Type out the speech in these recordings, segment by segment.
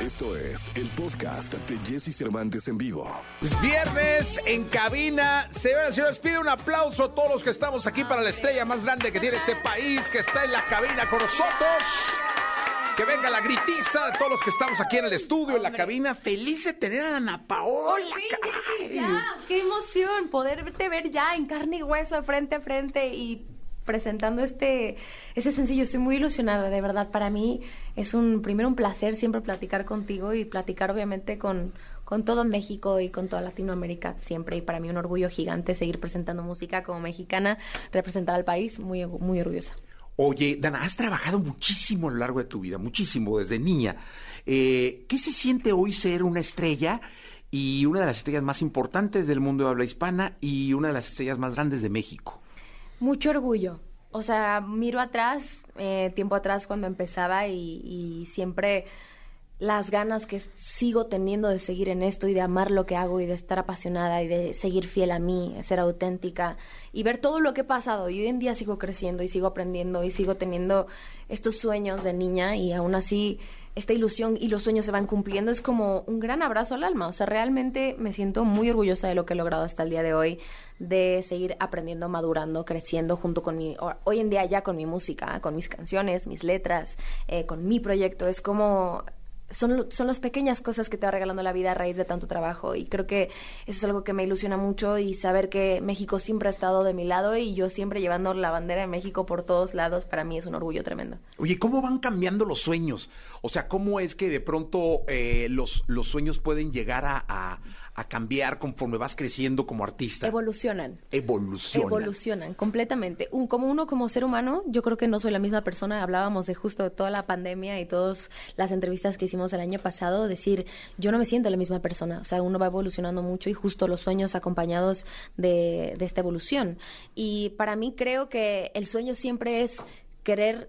Esto es el podcast de Jesse Cervantes en vivo. Es viernes en cabina. Señoras y señores, pide un aplauso a todos los que estamos aquí para la estrella más grande que tiene este país, que está en la cabina con nosotros. Que venga la gritiza de todos los que estamos aquí en el estudio, en la cabina. Feliz de tener a Ana Paola. Sí, caray. ya, qué emoción poderte ver ya en carne y hueso, frente a frente y presentando este, este sencillo. Estoy muy ilusionada, de verdad. Para mí es un primero un placer siempre platicar contigo y platicar obviamente con, con todo México y con toda Latinoamérica siempre. Y para mí un orgullo gigante seguir presentando música como mexicana, representar al país, muy, muy orgullosa. Oye, Dana, has trabajado muchísimo a lo largo de tu vida, muchísimo, desde niña. Eh, ¿Qué se siente hoy ser una estrella y una de las estrellas más importantes del mundo de habla hispana y una de las estrellas más grandes de México? Mucho orgullo. O sea, miro atrás, eh, tiempo atrás cuando empezaba y, y siempre las ganas que sigo teniendo de seguir en esto y de amar lo que hago y de estar apasionada y de seguir fiel a mí, ser auténtica y ver todo lo que he pasado. Y hoy en día sigo creciendo y sigo aprendiendo y sigo teniendo estos sueños de niña y aún así esta ilusión y los sueños se van cumpliendo es como un gran abrazo al alma. O sea, realmente me siento muy orgullosa de lo que he logrado hasta el día de hoy, de seguir aprendiendo, madurando, creciendo junto con mi, hoy en día ya con mi música, con mis canciones, mis letras, eh, con mi proyecto. Es como son, son las pequeñas cosas que te va regalando la vida a raíz de tanto trabajo y creo que eso es algo que me ilusiona mucho y saber que México siempre ha estado de mi lado y yo siempre llevando la bandera de México por todos lados, para mí es un orgullo tremendo. Oye, ¿cómo van cambiando los sueños? O sea, ¿cómo es que de pronto eh, los, los sueños pueden llegar a, a, a cambiar conforme vas creciendo como artista? Evolucionan. Evolucionan. Evolucionan completamente. Un, como uno como ser humano, yo creo que no soy la misma persona. Hablábamos de justo toda la pandemia y todas las entrevistas que hicimos el año pasado, decir, yo no me siento la misma persona. O sea, uno va evolucionando mucho y justo los sueños acompañados de, de esta evolución. Y para mí creo que el sueño siempre es querer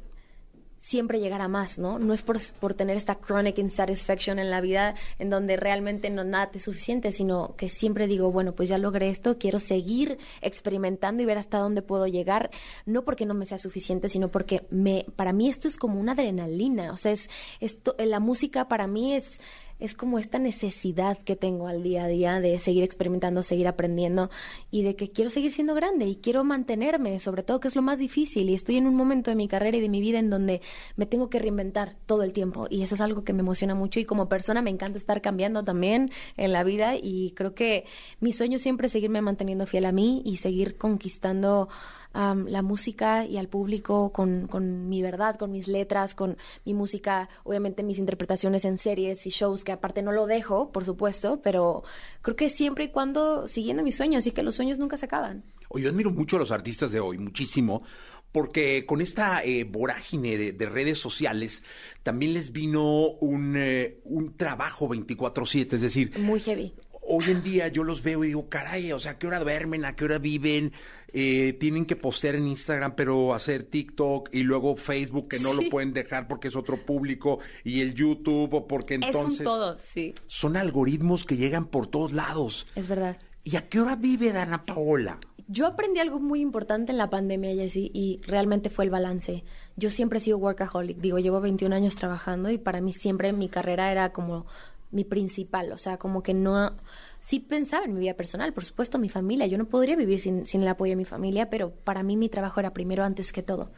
siempre llegar a más, ¿no? No es por, por, tener esta chronic insatisfaction en la vida en donde realmente no nada te es suficiente, sino que siempre digo, bueno, pues ya logré esto, quiero seguir experimentando y ver hasta dónde puedo llegar, no porque no me sea suficiente, sino porque me, para mí esto es como una adrenalina, o sea, es, esto, la música para mí es es como esta necesidad que tengo al día a día de seguir experimentando, seguir aprendiendo y de que quiero seguir siendo grande y quiero mantenerme, sobre todo que es lo más difícil y estoy en un momento de mi carrera y de mi vida en donde me tengo que reinventar todo el tiempo y eso es algo que me emociona mucho y como persona me encanta estar cambiando también en la vida y creo que mi sueño siempre es seguirme manteniendo fiel a mí y seguir conquistando um, la música y al público con, con, mi verdad, con mis letras, con mi música, obviamente mis interpretaciones en series y shows, que aparte no lo dejo, por supuesto, pero creo que siempre y cuando siguiendo mis sueños y que los sueños nunca se acaban. Yo admiro mucho a los artistas de hoy, muchísimo, porque con esta eh, vorágine de, de, redes sociales también les vino un, eh, un trabajo 24/7, es decir... Muy heavy hoy en día yo los veo y digo, caray, o sea, ¿a qué hora duermen? ¿A qué hora viven? Eh, tienen que postear en Instagram, pero hacer TikTok y luego Facebook, que no sí. lo pueden dejar porque es otro público, y el YouTube, o porque entonces... Es un todo, sí. Son algoritmos que llegan por todos lados. Es verdad. ¿Y a qué hora vive Dana Paola? Yo aprendí algo muy importante en la pandemia, Jessie, y realmente fue el balance. Yo siempre he sido workaholic, digo, llevo 21 años trabajando y para mí siempre mi carrera era como mi principal, o sea, como que no, sí pensaba en mi vida personal, por supuesto mi familia, yo no podría vivir sin, sin el apoyo de mi familia, pero para mí mi trabajo era primero antes que todo.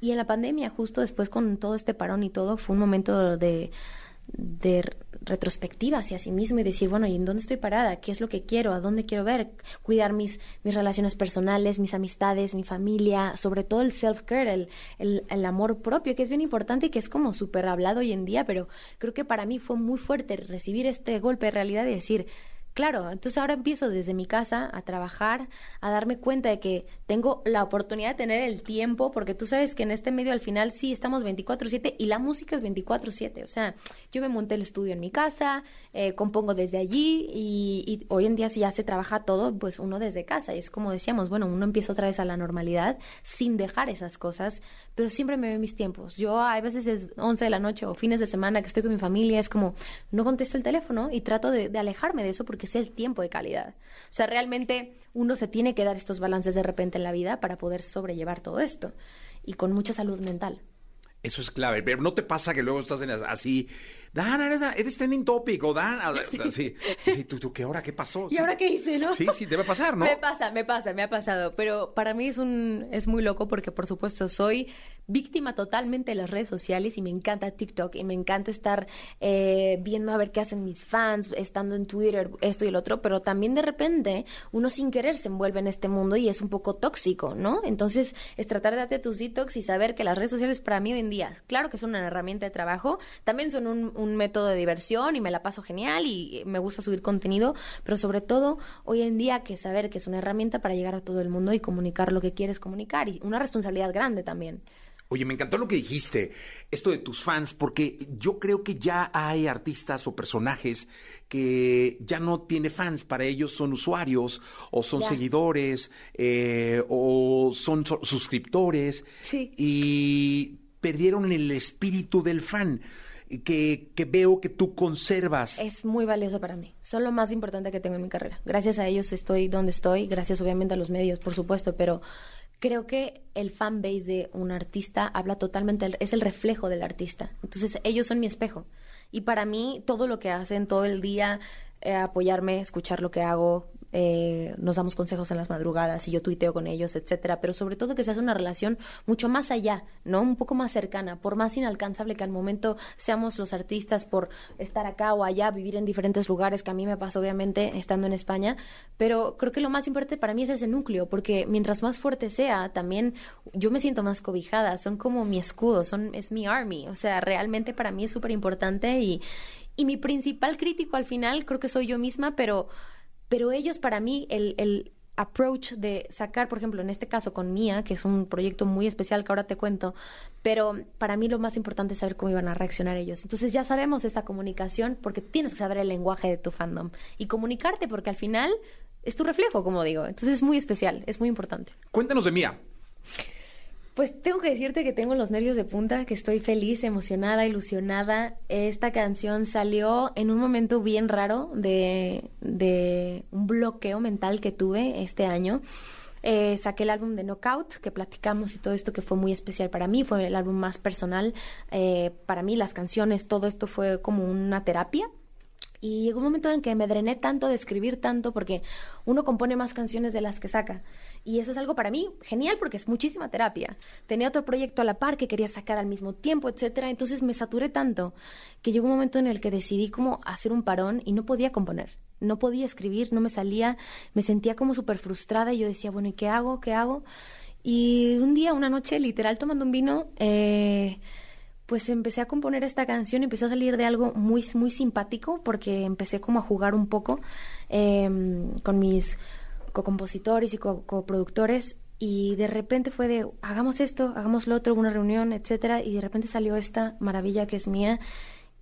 Y en la pandemia, justo después con todo este parón y todo, fue un momento de, de retrospectiva hacia sí mismo y decir, bueno, ¿y en dónde estoy parada? ¿Qué es lo que quiero? ¿A dónde quiero ver? Cuidar mis, mis relaciones personales, mis amistades, mi familia, sobre todo el self-care, el, el, el, amor propio, que es bien importante y que es como súper hablado hoy en día, pero creo que para mí fue muy fuerte recibir este golpe de realidad y decir, Claro, entonces ahora empiezo desde mi casa a trabajar, a darme cuenta de que tengo la oportunidad de tener el tiempo, porque tú sabes que en este medio al final sí estamos 24/7 y la música es 24/7. O sea, yo me monté el estudio en mi casa, eh, compongo desde allí y, y, hoy en día si ya se trabaja todo, pues uno desde casa. Y es como decíamos, bueno, uno empieza otra vez a la normalidad sin dejar esas cosas, pero siempre me veo mis tiempos. Yo hay veces es 11 de la noche o fines de semana que estoy con mi familia, es como no contesto el teléfono y trato de, de alejarme de eso porque que sea el tiempo de calidad. O sea, realmente uno se tiene que dar estos balances de repente en la vida para poder sobrellevar todo esto y con mucha salud mental. Eso es clave. Pero no te pasa que luego estás en así Dan, eres, eres trending topic, o Dan, sí. sí. ¿tú, qué hora? ¿Qué pasó? ¿Y ahora qué hice, no? Sí, sí, debe pasar, ¿no? Me pasa, me pasa, me ha pasado, pero para mí es un, es muy loco porque, por supuesto, soy víctima totalmente de las redes sociales y me encanta TikTok y me encanta estar eh, viendo a ver qué hacen mis fans, estando en Twitter, esto y el otro, pero también de repente uno sin querer se envuelve en este mundo y es un poco tóxico, ¿no? Entonces es tratar de darte tus detox y saber que las redes sociales para mí hoy en día, claro que son una herramienta de trabajo, también son un, un método de diversión y me la paso genial y me gusta subir contenido, pero sobre todo hoy en día que saber que es una herramienta para llegar a todo el mundo y comunicar lo que quieres comunicar y una responsabilidad grande también. Oye, me encantó lo que dijiste, esto de tus fans, porque yo creo que ya hay artistas o personajes que ya no tiene fans, para ellos son usuarios o son seguidores eh, o son suscriptores sí. y perdieron el espíritu del fan. Que, veo que tú conservas. Es muy valioso para mí. Son lo más importante que tengo en mi carrera. Gracias a ellos estoy donde estoy, gracias obviamente a los medios, por supuesto, pero creo que el fan base de un artista habla totalmente, es el reflejo del artista. Entonces, ellos son mi espejo. Y para mí, todo lo que hacen todo el día, eh, apoyarme, escuchar lo que hago, eh, nos damos consejos en las madrugadas y yo tuiteo con ellos, etcétera, pero sobre todo que se hace una relación mucho más allá, ¿no? Un poco más cercana, por más inalcanzable que al momento seamos los artistas por estar acá o allá, vivir en diferentes lugares, que a mí me pasa obviamente estando en España, pero creo que lo más importante para mí es ese núcleo, porque mientras más fuerte sea, también yo me siento más cobijada, son como mi escudo, son es mi army, o sea, realmente para mí es súper importante y y mi principal crítico al final creo que soy yo misma, pero pero ellos para mí, el, el approach de sacar, por ejemplo, en este caso con Mía, que es un proyecto muy especial que ahora te cuento, pero para mí lo más importante es saber cómo iban a reaccionar ellos. Entonces ya sabemos esta comunicación porque tienes que saber el lenguaje de tu fandom y comunicarte porque al final es tu reflejo, como digo. Entonces es muy especial, es muy importante. Cuéntanos de Mía. Pues tengo que decirte que tengo los nervios de punta, que estoy feliz, emocionada, ilusionada. Esta canción salió en un momento bien raro de, un bloqueo mental que tuve este año. Eh, saqué el álbum de Knockout, que platicamos y todo esto que fue muy especial para mí, fue el álbum más personal. Eh, para mí las canciones, todo esto fue como una terapia y llegó un momento en que me drené tanto de escribir tanto porque uno compone más canciones de las que saca. Y eso es algo para mí genial porque es muchísima terapia. Tenía otro proyecto a la par que quería sacar al mismo tiempo, etcétera. Entonces me saturé tanto que llegó un momento en el que decidí como hacer un parón y no podía componer. No podía escribir, no me salía, me sentía como súper frustrada y yo decía, bueno, ¿y qué hago? ¿Qué hago? Y un día, una noche, literal, tomando un vino, eh, pues empecé a componer esta canción empezó a salir de algo muy, muy simpático porque empecé como a jugar un poco em, con mis co-compositores y coproductores y de repente fue de hagamos esto, hagamos lo otro, una reunión, etcétera y de repente salió esta maravilla que es mía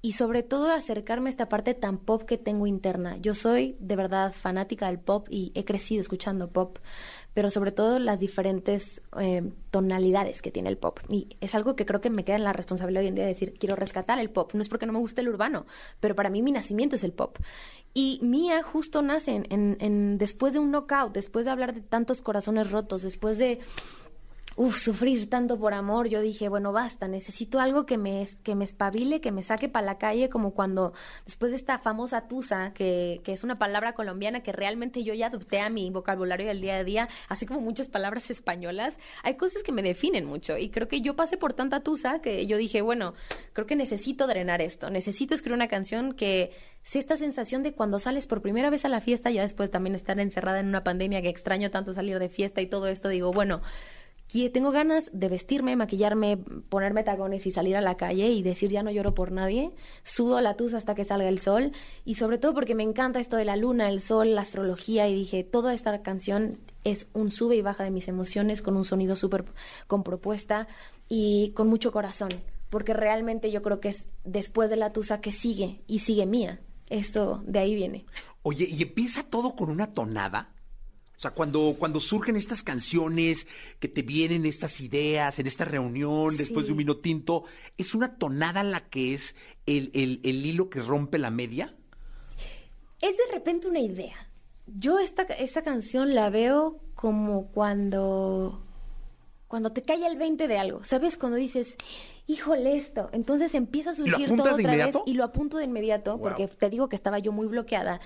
y sobre todo acercarme a esta parte tan pop que tengo interna. Yo soy de verdad fanática del pop y he crecido escuchando pop pero sobre todo las diferentes eh, tonalidades que tiene el pop. Y es algo que creo que me queda en la responsabilidad hoy en día de decir, quiero rescatar el pop. No es porque no me guste el urbano, pero para mí mi nacimiento es el pop. Y Mía justo nace en, en después de un knockout, después de hablar de tantos corazones rotos, después de uf, sufrir tanto por amor, yo dije, bueno, basta, necesito algo que me, que me espabile, que me saque para la calle, como cuando después de esta famosa tusa, que, que es una palabra colombiana que realmente yo ya adopté a mi vocabulario del día a día, así como muchas palabras españolas, hay cosas que me definen mucho y creo que yo pasé por tanta tusa que yo dije, bueno, creo que necesito drenar esto, necesito escribir una canción que sea esta sensación de cuando sales por primera vez a la fiesta, ya después también estar encerrada en una pandemia que extraño tanto salir de fiesta y todo esto, digo, bueno, tengo ganas de vestirme, maquillarme, ponerme tacones y salir a la calle y decir ya no lloro por nadie, sudo la tusa hasta que salga el sol y sobre todo porque me encanta esto de la luna, el sol, la astrología y dije, toda esta canción es un sube y baja de mis emociones con un sonido súper con propuesta y con mucho corazón, porque realmente yo creo que es después de la tusa que sigue y sigue mía. Esto de ahí viene. Oye, ¿y empieza todo con una tonada? O sea, cuando, cuando surgen estas canciones, que te vienen estas ideas en esta reunión después de un vino tinto, ¿es una tonada la que es el, el, el, hilo que rompe la media? Es de repente una idea. Yo esta, esta canción la veo como cuando, cuando te cae el 20 de algo, ¿sabes? Cuando dices, híjole esto. Entonces empieza a surgir todo otra vez y lo apunto de inmediato Wow. porque te digo que estaba yo muy bloqueada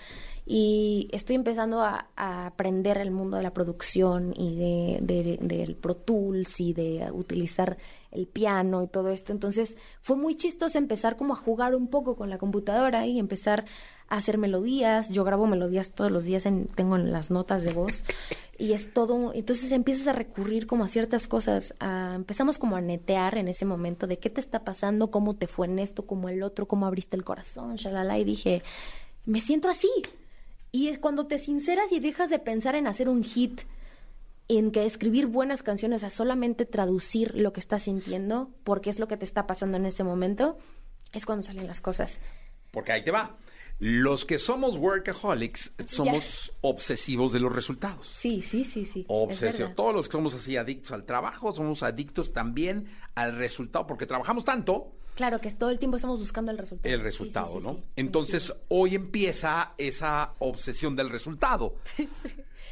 y estoy empezando a, a aprender el mundo de la producción y de, de- del Pro Tools y de utilizar el piano y todo esto. Entonces fue muy chistoso empezar como a jugar un poco con la computadora y empezar hacer melodías. Yo grabo melodías todos los días, en, tengo en las notas de voz y es todo. Entonces empiezas a recurrir como a ciertas cosas. a- empezamos como a netear en ese momento de qué te está pasando, cómo te fue en esto, como el otro, cómo abriste el corazón, shalala. Y dije, me siento así. Y es cuando te sinceras y dejas de pensar en hacer un hit, en que escribir buenas canciones, a solamente traducir lo que estás sintiendo, porque es lo que te está pasando en ese momento, es cuando salen las cosas. Porque ahí te va. Los que somos workaholics somos obsesivos de los resultados. Sí, sí, sí, sí. es Obsesión. Todos los que somos así adictos al trabajo, somos adictos también al resultado, porque trabajamos tanto Claro que todo el tiempo estamos buscando el resultado. el resultado, sí, sí, ¿no? sí. Entonces, hoy empieza esa obsesión del resultado.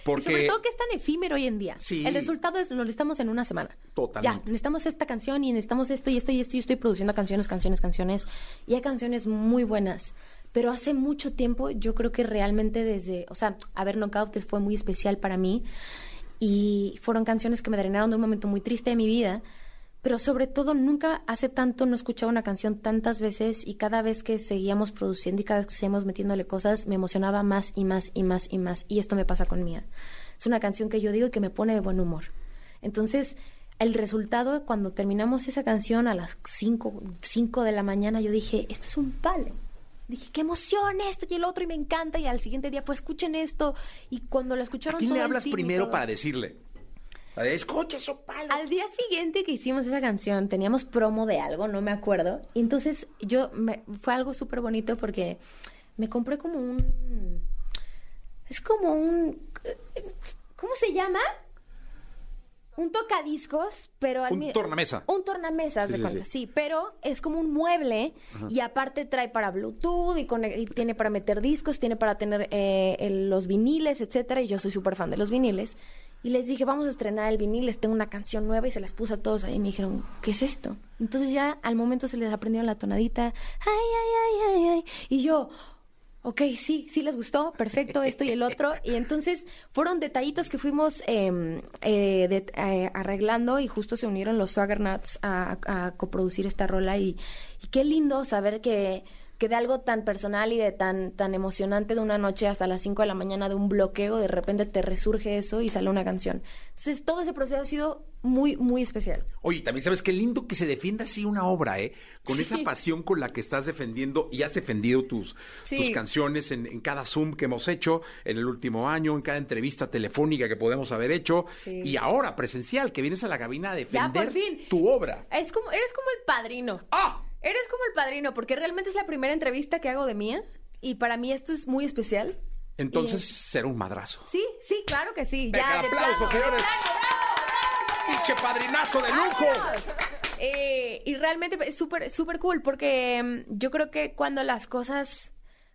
Porque Y sobre todo que es tan efímero hoy en día. Sí. El resultado es, lo necesitamos en una semana. Totalmente. Ya, necesitamos esta canción y necesitamos esto y esto y esto. Y estoy produciendo canciones, canciones, canciones. Y hay canciones muy buenas. Pero hace mucho tiempo, yo creo que realmente desde. O sea, a ver, Knockout fue muy especial para mí. Y fueron canciones que me drenaron de un momento muy triste de mi vida. Pero sobre todo, nunca hace tanto no escuchaba una canción tantas veces y cada vez que seguíamos produciendo y cada vez que seguíamos metiéndole cosas, me emocionaba más y más y más y más. Y esto me pasa con Mía. Es una canción que yo digo que me pone de buen humor. Entonces, el resultado, cuando terminamos esa canción a las 5 cinco de la mañana, yo dije, esto es un palo. Dije, qué emoción esto y el otro y me encanta. Y al siguiente día fue, escuchen esto. Y cuando lo ¿a escucharon quién todo le hablas primero todo- para decirle? Escucha eso, palo. al día siguiente que hicimos esa canción, teníamos promo de algo, no me acuerdo. Y entonces yo, me, fue algo súper bonito porque me compré como un... Es como un... ¿Cómo se llama? Un tocadiscos, pero al Un mi- tornamesa. Un tornamesa, Sí, de sí, cuenta, sí. sí. Pero es como un mueble y aparte trae para Bluetooth y, conec- y tiene para meter discos, tiene para tener eh, el- los viniles, etcétera. Y yo soy súper fan de los viniles. Y les dije, vamos a estrenar el vinil, les tengo una canción nueva y se las puse a todos ahí y me dijeron, ¿qué es esto? Entonces ya al momento se les aprendieron la tonadita, ay, ay, ay, ay, ay. Y yo, ok, sí, sí les gustó, perfecto, esto y el otro. Y entonces fueron detallitos que fuimos eh, eh, eh, arreglando y justo se unieron los Swagger Nuts a, a coproducir esta rola. Y, y qué lindo saber que, que de algo tan personal y de tan, tan emocionante de una noche hasta las 5 de la mañana de un bloqueo, de repente te resurge eso y sale una canción. Entonces todo ese proceso ha sido muy, muy especial. Oye, también sabes qué lindo que se defienda así una obra, ¿eh? Con esa pasión con la que estás defendiendo y has defendido tus, Sí. tus canciones en, en cada Zoom que hemos hecho en el último año, en cada entrevista telefónica que podemos haber hecho Sí. y ahora presencial, que vienes a la cabina a Ya, defender por fin. tu obra. Es como, eres como el padrino. ¡Ah! Eres como el padrino, porque realmente es la primera entrevista que hago de mía y para mí esto es muy especial. Entonces Y- será un madrazo. Sí, sí, claro que sí. Venga, ya, de plano, de señores. plano, bravo, bravo. ¡Pinche padrinazo de lujo! Eh, y realmente es súper, súper cool porque mm, yo creo que cuando las cosas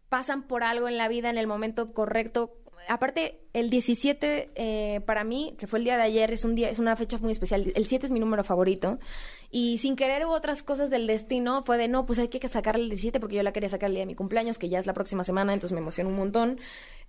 pasan por algo en la vida en el momento correcto, aparte el 17 eh, para mí, que fue el día de ayer, es un día, es una fecha muy especial. El 7 es mi número favorito y sin querer otras cosas del destino, fue de no, pues hay que sacarle el 17 porque yo la quería sacar el día de mi cumpleaños, que ya es la próxima semana, entonces me emociona un montón.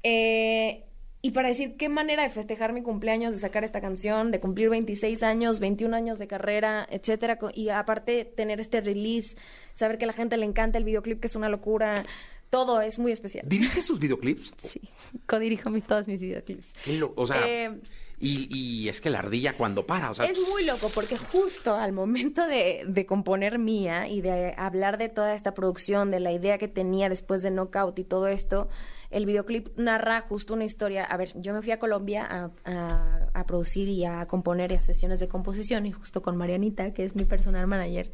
Eh, y para decir qué manera de festejar mi cumpleaños, de sacar esta canción, de cumplir 26 años, 21 años de carrera, etcétera, y aparte tener este release, saber que a la gente le encanta el videoclip, que es una locura, todo es muy especial. ¿Diriges tus videoclips? Sí, codirijo mis, todos mis videoclips. Lo- o sea, Eh, y, y es que la ardilla cuando para, o sea, Es muy loco porque justo al momento de, de componer Mía y de hablar de toda esta producción, de la idea que tenía después de Knockout y todo esto, el videoclip narra justo una historia. A ver, yo me fui a Colombia a, a- a producir y a componer y a sesiones de composición y justo con Marianita, que es mi personal manager.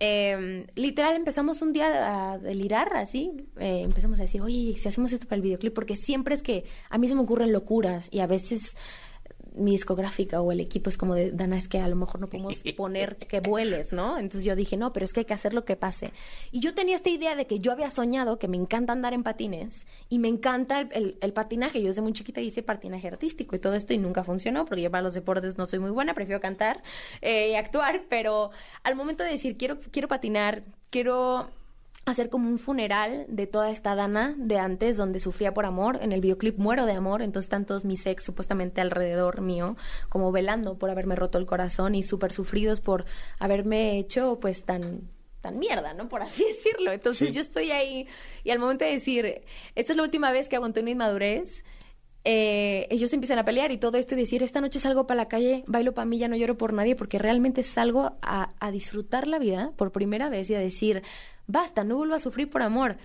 eh, literal empezamos un día a delirar así, eh, empezamos a decir, oye, si hacemos esto para el videoclip, porque siempre es que a mí se me ocurren locuras y a veces mi discográfica o el equipo es como de, Dana, es que a lo mejor no podemos poner que vueles, ¿no? Entonces yo dije, no, pero es que hay que hacer lo que pase. Y yo tenía esta idea de que yo había soñado que me encanta andar en patines y me encanta el, el, patinaje. Yo desde muy chiquita hice patinaje artístico y todo esto y nunca funcionó porque yo para los deportes no soy muy buena, prefiero cantar eh, y actuar, pero al momento de decir, quiero, quiero patinar, quiero hacer como un funeral de toda esta Dana de antes donde sufría por amor. En el videoclip muero de amor, entonces están todos mis ex supuestamente alrededor mío, como velando por haberme roto el corazón y súper sufridos por haberme hecho pues tan tan mierda, ¿no? Por así decirlo. Entonces yo estoy ahí y al momento de decir, esta es la última vez que aguanté una inmadurez, eh, ellos empiezan a pelear y todo esto y decir, esta noche salgo para la calle, bailo para mí, ya no lloro por nadie, porque realmente salgo a, a disfrutar la vida por primera vez y a decir, basta, no vuelvo a sufrir por amor,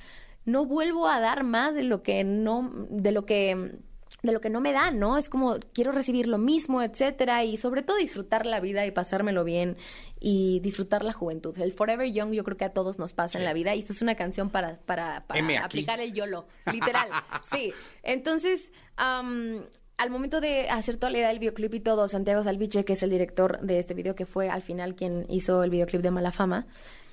no vuelvo a dar más de lo que no, de lo que de lo que no me dan, ¿no? Es como quiero recibir lo mismo, etcétera, y sobre todo disfrutar la vida y pasármelo bien y disfrutar la juventud. El Forever Young yo creo que a todos nos pasa en la vida y esta es una canción para, para, para aplicar el YOLO, literal. sí. Entonces, al momento de hacer toda la idea del videoclip y todo, Santiago Salviche, que es el director de este video, que fue al final quien hizo el videoclip de Mala Fama,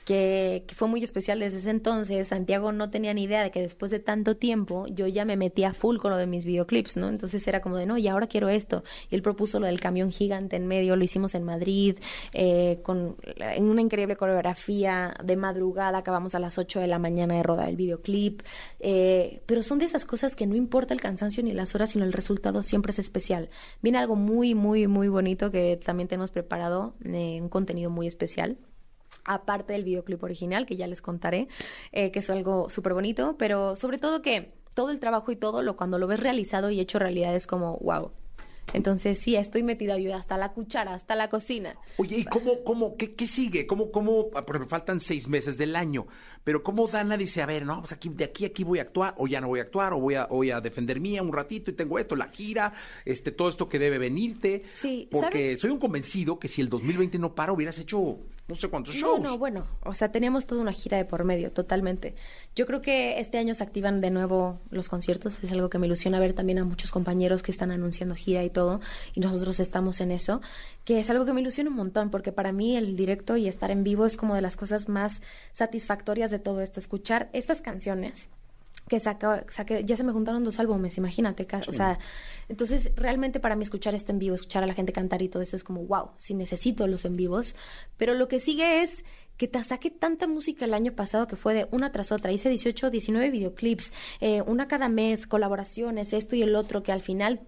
que, fue muy especial desde ese entonces. Santiago no tenía ni idea de que después de tanto tiempo yo ya me metía full con lo de mis videoclips, ¿no? Entonces era como de, no, y ahora quiero esto. Y él propuso lo del camión gigante en medio, lo hicimos en Madrid, eh, con, en una increíble coreografía, de madrugada, acabamos a las 8 de la mañana de rodar el videoclip. Eh, pero son de esas cosas que no importa el cansancio ni las horas, sino el resultado siempre es especial. Viene algo muy, muy, muy bonito que también tenemos preparado, eh, un contenido muy especial aparte del videoclip original, que ya les contaré, eh, que es algo súper bonito, pero sobre todo que todo el trabajo y todo, lo cuando lo ves realizado y hecho realidad es como, wow, entonces, sí, estoy metida yo hasta la cuchara, hasta la cocina. Oye, ¿y cómo, cómo, qué, qué sigue? ¿Cómo, cómo, ah, porque faltan seis meses del año, pero cómo Dana dice, a ver, no, pues aquí, de aquí a aquí voy a actuar, o ya no voy a actuar, o voy a, voy a defender mía un ratito y tengo esto, la gira, este, todo esto que debe venirte. Sí, Porque soy un convencido que si el 2020 no para, hubieras hecho no sé cuántos shows. No, no, bueno, o sea, teníamos toda una gira de por medio, totalmente. Yo creo que este año se activan de nuevo los conciertos, es algo que me ilusiona ver también a muchos compañeros que están anunciando gira y todo, y nosotros estamos en eso, que es algo que me ilusiona un montón, porque para mí el directo y estar en vivo es como de las cosas más satisfactorias de todo esto, escuchar estas canciones que saca, ya se me juntaron dos álbumes, imagínate, o sea, entonces realmente para mí escuchar esto en vivo, escuchar a la gente cantar y todo eso es como, wow, sí necesito los en vivos, pero lo que sigue es que te saqué tanta música el año pasado que fue de una tras otra, hice 18, 19 videoclips, eh, una cada mes, colaboraciones, esto y el otro, que al final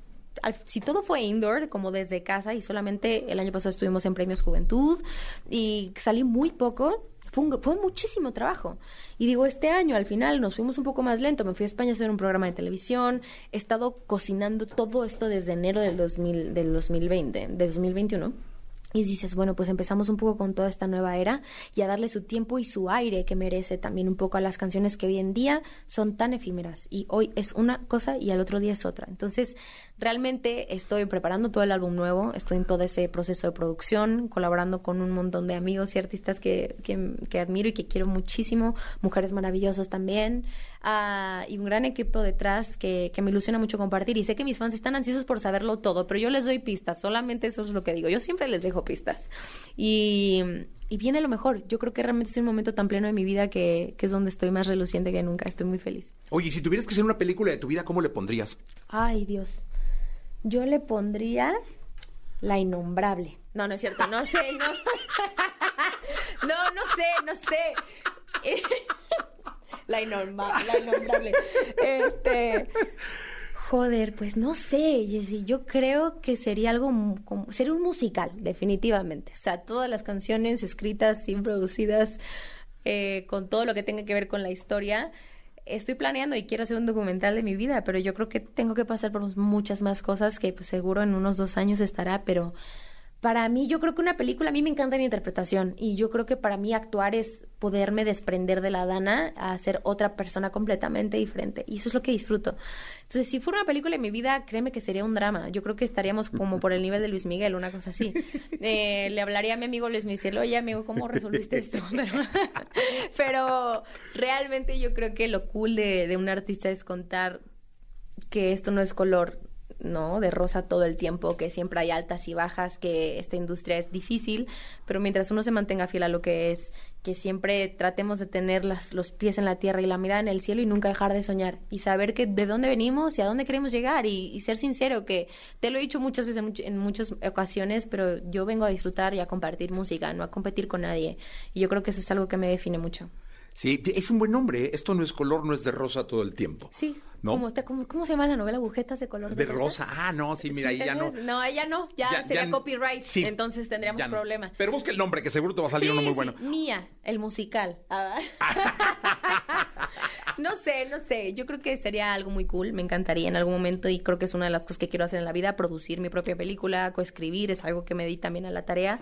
si todo fue indoor, como desde casa, y solamente el año pasado estuvimos en Premios Juventud y salí muy poco, fue, muchísimo trabajo. Y digo, este año al final nos fuimos un poco más lento. Me fui a España a hacer un programa de televisión. He estado cocinando todo esto desde enero del, 2000, del 2020, del 2021 y dices, bueno, pues empezamos un poco con toda esta nueva era y a darle su tiempo y su aire que merece también un poco a las canciones que hoy en día son tan efímeras y hoy es una cosa y al otro día es otra. Entonces, realmente estoy preparando todo el álbum nuevo, estoy en todo ese proceso de producción, colaborando con un montón de amigos y artistas que, que, admiro y que quiero muchísimo, mujeres maravillosas también, uh, y un gran equipo detrás que, que me ilusiona mucho compartir. Y sé que mis fans están ansiosos por saberlo todo, pero yo les doy pistas, solamente eso es lo que digo. Yo siempre les dejo pistas. Y, viene lo mejor. Yo creo que realmente es un momento tan pleno de mi vida que, es donde estoy más reluciente que nunca. Estoy muy feliz. Oye, si tuvieras que hacer una película de tu vida, ¿cómo le pondrías? Ay, Dios. Yo le pondría La Innombrable. No, no es cierto, no sé, no. no, no sé, no sé. la, innombrable, la innombrable. Este. Joder, pues no sé, Jessy. Yo creo que sería algo como. Sería un musical, definitivamente. O sea, todas las canciones escritas y producidas eh, con todo lo que tenga que ver con la historia. Estoy planeando y quiero hacer un documental de mi vida, pero yo creo que tengo que pasar por muchas más cosas que pues, seguro en unos dos años estará, pero para mí, yo creo que una película, a mí me encanta la interpretación y yo creo que para mí actuar es poderme desprender de la Dana a ser otra persona completamente diferente y eso es lo que disfruto. Entonces, si fuera una película en mi vida, créeme que sería un drama. Yo creo que estaríamos como por el nivel de Luis Miguel, una cosa así. Eh, le hablaría a mi amigo Luis Miguel, oye amigo, ¿cómo resolviste esto? Pero, realmente yo creo que lo cool de, de un artista es contar que esto no es color ¿no? De rosa todo el tiempo, que siempre hay altas y bajas, que esta industria es difícil, pero mientras uno se mantenga fiel a lo que es, que siempre tratemos de tener las, los pies en la tierra y la mirada en el cielo y nunca dejar de soñar y saber que de dónde venimos y a dónde queremos llegar y, ser sincero, que te lo he dicho muchas veces en muchas ocasiones, pero yo vengo a disfrutar y a compartir música, no a competir con nadie. Y yo creo que eso es algo que me define mucho. Sí, es un buen nombre. ¿eh? Esto no es color, no es de rosa todo el tiempo. Sí. ¿No? ¿Cómo, se llama la novela? ¿Agujetas de color de, de rosa? Ah, no, sí, mira, ahí ya no. No, ella no, ya, sería copyright, sí, entonces tendríamos problema. Pero busca el nombre, que seguro te va a salir uno muy bueno. Mía, el musical. Ah. no sé, no sé. Yo creo que sería algo muy cool. Me encantaría en algún momento y creo que es una de las cosas que quiero hacer en la vida, producir mi propia película, coescribir, es algo que me di también a la tarea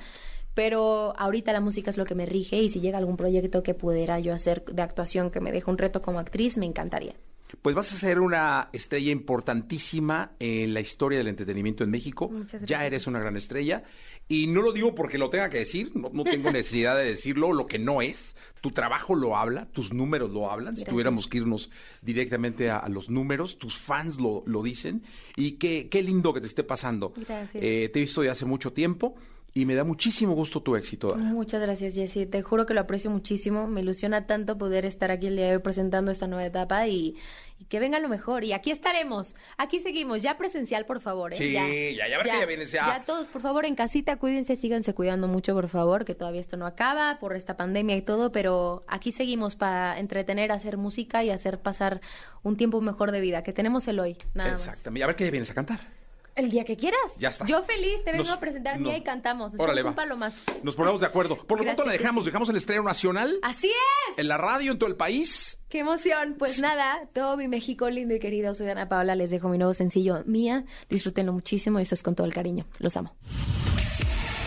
pero ahorita la música es lo que me rige y si llega algún proyecto que pudiera yo hacer de actuación que me deje un reto como actriz, me encantaría. Pues vas a ser una estrella importantísima en la historia del entretenimiento en México. Ya eres una gran estrella. Y no lo digo porque lo tenga que decir, no, tengo necesidad de decirlo, lo que no es. Tu trabajo lo habla, tus números lo hablan. Si tuviéramos que irnos directamente a, los números, tus fans lo, lo dicen. Y qué, qué lindo que te esté pasando. Gracias. Eh, te he visto de hace mucho tiempo y me da muchísimo gusto tu éxito. Muchas gracias, Jessy. Te juro que lo aprecio muchísimo. Me ilusiona tanto poder estar aquí el día de hoy presentando esta nueva etapa y, que venga lo mejor. Y aquí estaremos. Aquí seguimos. Ya presencial, por favor. ¿eh? Sí, ya, ya, ya, ya, ya Ya todos, por favor, en casita, cuídense, síganse cuidando mucho, por favor, que todavía esto no acaba por esta pandemia y todo, pero aquí seguimos para entretener, hacer música y hacer pasar un tiempo mejor de vida, que tenemos el hoy. Nada Exactamente. A ver qué vienes a cantar. El día que quieras. Ya está. Yo feliz, te vengo a presentar mía y cantamos. Nos Órale, un palo más. Nos ponemos de acuerdo. Por lo tanto, la dejamos. Dejamos el estreno nacional. ¡Así es! En la radio, en todo el país. ¡Qué emoción! Pues nada, todo mi México lindo y querido. Soy Ana Paula. Les dejo mi nuevo sencillo, Mía. Disfrútenlo muchísimo y eso es con todo el cariño. Los amo.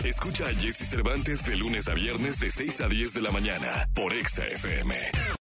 Escucha a Jesse Cervantes de lunes a viernes de 6 a 10 de la mañana por Exa FM.